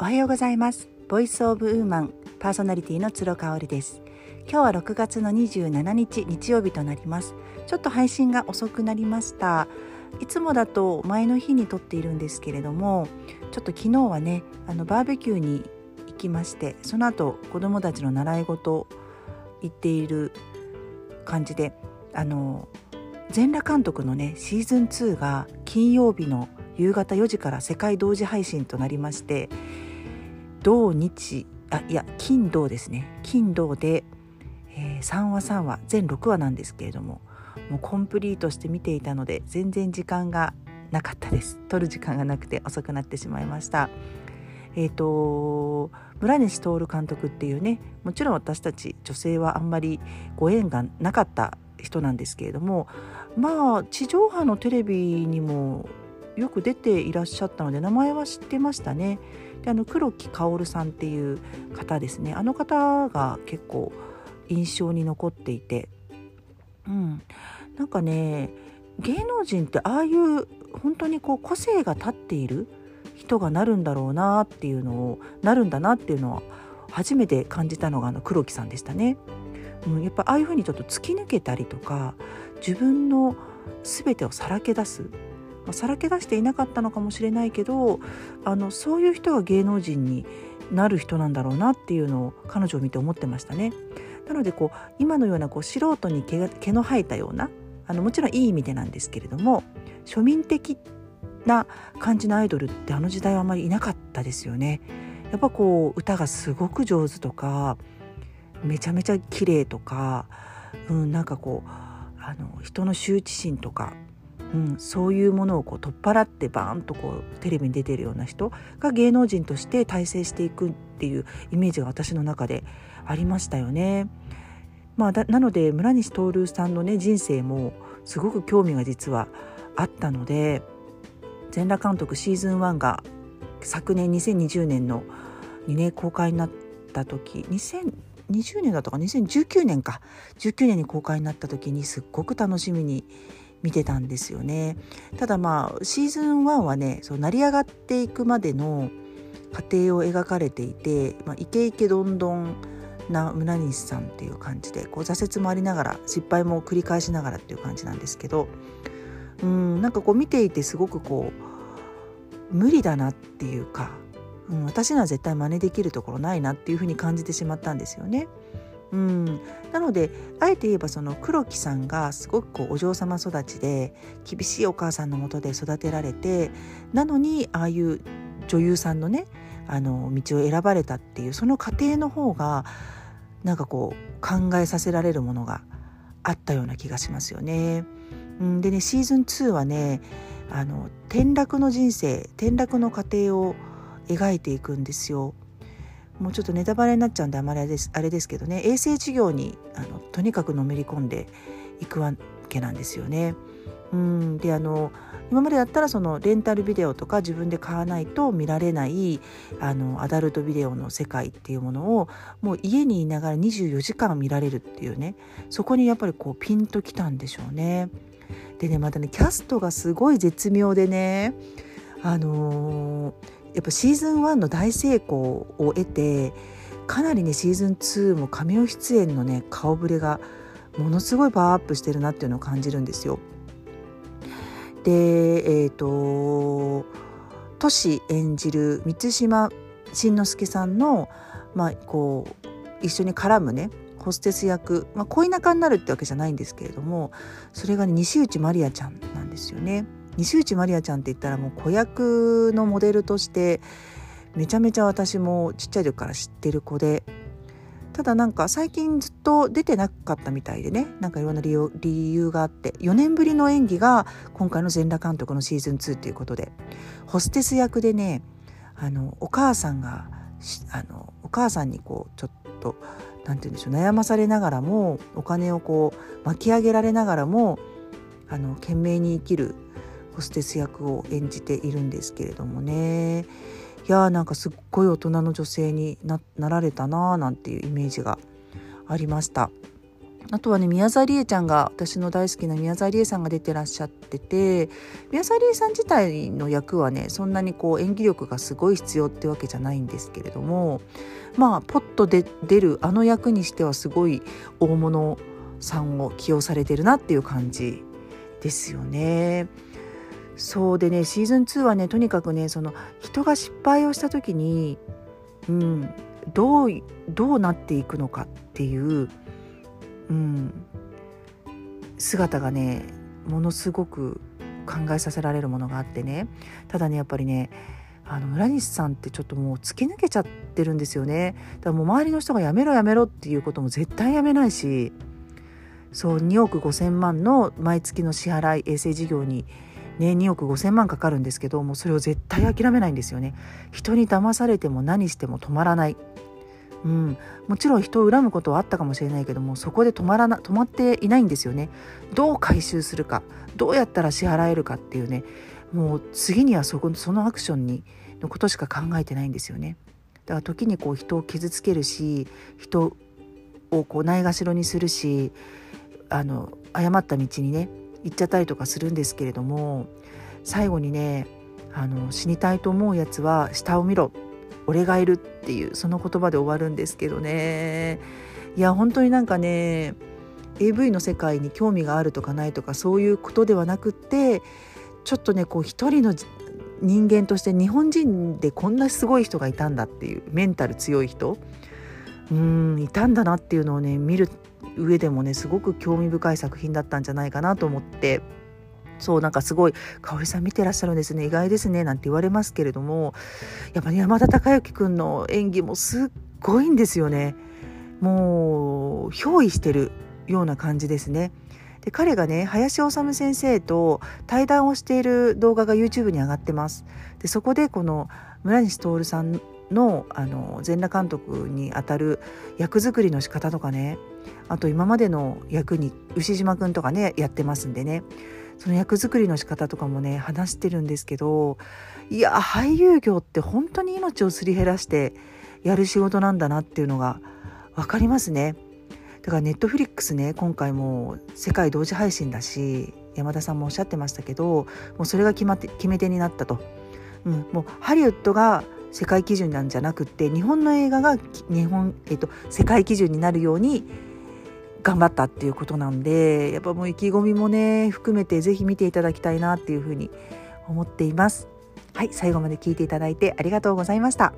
おはようございます。ボイスオブウーマンパーソナリティの鶴香織です。今日は6月の27日日曜日となります。ちょっと配信が遅くなりました。いつもだと前の日に撮っているんですけれどもちょっと昨日はねあのバーベキューに行きましてその後子供たちの習い事行っている感じであの全裸監督のねシーズン2が金曜日の夕方4時から世界同時配信となりまして土日あいや金土ですね。金土で、えー、3話3話全6話なんですけれどももうコンプリートして見ていたので全然時間がなかったです。撮る時間がなくて遅くなってしまいました。えっ、ー、と村西徹監督っていうねもちろん私たち女性はあんまりご縁がなかった人なんですけれどもまあ地上波のテレビにもよく出ていらっしゃったので名前は知ってましたね。であの黒木薫さんっていう方ですね。あの方が結構印象に残っていて、うん、なんかね芸能人ってああいう本当にこう個性が立っている人がなるんだろうなっていうのをなるんだなっていうのは初めて感じたのがあの黒木さんでしたね。うん、やっぱああいうふうにちょっと突き抜けたりとか自分の全てをさらけ出す、まあ、さらけ出していなかったのかもしれないけどあのそういう人が芸能人になる人なんだろうなっていうのを彼女を見て思ってましたね。なのでこう今のようなこう素人に毛毛の生えたようなあのもちろんいい意味でなんですけれども庶民的な感じのアイドルってあの時代はあまりいなかったですよね。やっぱこう歌がすごく上手とかめちゃめちゃ綺麗とか、うん、なんかこうあの人の羞恥心とか、うん、そういうものをこう取っ払ってバーンとこうテレビに出てるような人が芸能人として大成していくっていうイメージが私の中でありましたよね。まあ、なので村西徹さんのね人生もすごく興味が実はあったので全裸監督シーズン1が昨年2020年の2年公開になった時2020年だったか2019年か。19年に公開になった時にすっごく楽しみに見てたんですよねただまあシーズン1はねそう成り上がっていくまでの過程を描かれていて、まあ、イケイケどんどんな村西さんっていう感じでこう挫折もありながら失敗も繰り返しながらっていう感じなんですけどうんなんかこう見ていてすごくこう無理だなっていうかうん、私には絶対真似できるところないなっていうふうに感じてしまったんですよね。うん、なのであえて言えばその黒木さんがすごくこうお嬢様育ちで厳しいお母さんのもとで育てられてなのにああいう女優さんのねあの道を選ばれたっていうその過程の方がなんかこう考えさせられるものがあったような気がしますよね。うん、でねシーズン2はねあの転落の人生転落の過程を描いていくんですよ。もうちょっとネタバレになっちゃうんであまりあれですあれですけどね衛生事業にあのとにかくのめり込んでいくわけなんですよね。うんであの今までだったらそのレンタルビデオとか自分で買わないと見られないあのアダルトビデオの世界っていうものをもう家にいながら24時間見られるっていうねそこにやっぱりこうピンときたんでしょうね。でねまたねキャストがすごい絶妙でねあのーやっぱシーズン1の大成功を得てかなりねシーズン2も神尾出演のね顔ぶれがものすごいパワーアップしてるなっていうのを感じるんですよ。でえっ、ー、とトシ演じる満島真之介さんの、まあ、こう一緒に絡むねホステス役、まあ、恋仲になるってわけじゃないんですけれどもそれが、ね、西内まりあちゃんなんですよね。西内まりあちゃんって言ったらもう子役のモデルとしてめちゃめちゃ私もちっちゃい時から知ってる子でただなんか最近ずっと出てなかったみたいでね。なんかいろんな理由理由があって4年ぶりの演技が今回の全裸監督のシーズン2ということでホステス役でねあのお母さんがあのお母さんにこうちょっと何て言うんでしょう悩まされながらもお金をこう巻き上げられながらもあの懸命に生きるホステス役を演じているんですけれどもねいやーなんかすっごい大人の女性になられたなーなんていうイメージがありました。あとはね宮沢りえちゃんが私の大好きな宮沢りえさんが出てらっしゃってて宮沢りえさん自体の役はねそんなにこう演技力がすごい必要ってわけじゃないんですけれどもまあポッとで出るあの役にしてはすごい大物さんを起用されてるなっていう感じですよね。そうでねシーズン2はねとにかくねその人が失敗をした時に、うん、どうどうなっていくのかっていううん、姿がねものすごく考えさせられるものがあってね。ただねやっぱりねあの村西さんってちょっともう突き抜けちゃってるんですよね。だからもう周りの人がやめろやめろっていうことも絶対やめないしそう2億5,000万の毎月の支払い衛生事業にね2億5,000万かかるんですけどもうそれを絶対諦めないんですよね。人に騙されても何しても止まらない。うん、もちろん人を恨むことはあったかもしれないけどもそこで止まらな止まっていないんですよね。どう回収するかどうやったら支払えるかっていうね。もう次にはそこそのアクションにのことしか考えてないんですよね。だから時にこう人を傷つけるし人をこうないがしろにするしあの誤った道にね行っちゃったりとかするんですけれども最後にねあの死にたいと思うやつは下を見ろ。俺がいるっていうその言葉で終わるんですけどね。いや本当になんかね AV の世界に興味があるとかないとかそういうことではなくってちょっとねこう一人の人間として日本人でこんなすごい人がいたんだっていうメンタル強い人。うんいたんだなっていうのをね見る上でもねすごく興味深い作品だったんじゃないかなと思ってそうなんかすごい「香織さん見てらっしゃるんですね意外ですね」なんて言われますけれどもやっぱり山田孝之君の演技もすっごいんですよね。もう憑依してるような感じですね。で彼がね林修先生と対談をしている動画が YouTube に上がってます。でそこでこの村西徹さんのあの全裸監督にあたる役作りの仕方とかねあと今までの役に牛島くんとかねやってますんでねその役作りの仕方とかもね話してるんですけどいや俳優業って本当に命をすり減らしてやる仕事なんだなっていうのが分かりますね。だからネットフリックスね今回も世界同時配信だし山田さんもおっしゃってましたけどもうそれが決まって決め手になったと、うん、もうハリウッドが世界基準なんじゃなくって日本の映画が日本、えっと、世界基準になるように頑張ったっていうことなんでやっぱもう意気込みもね含めて是非見ていただきたいなっていうふうに思っています。はい最後まで聞いていただいてありがとうございました。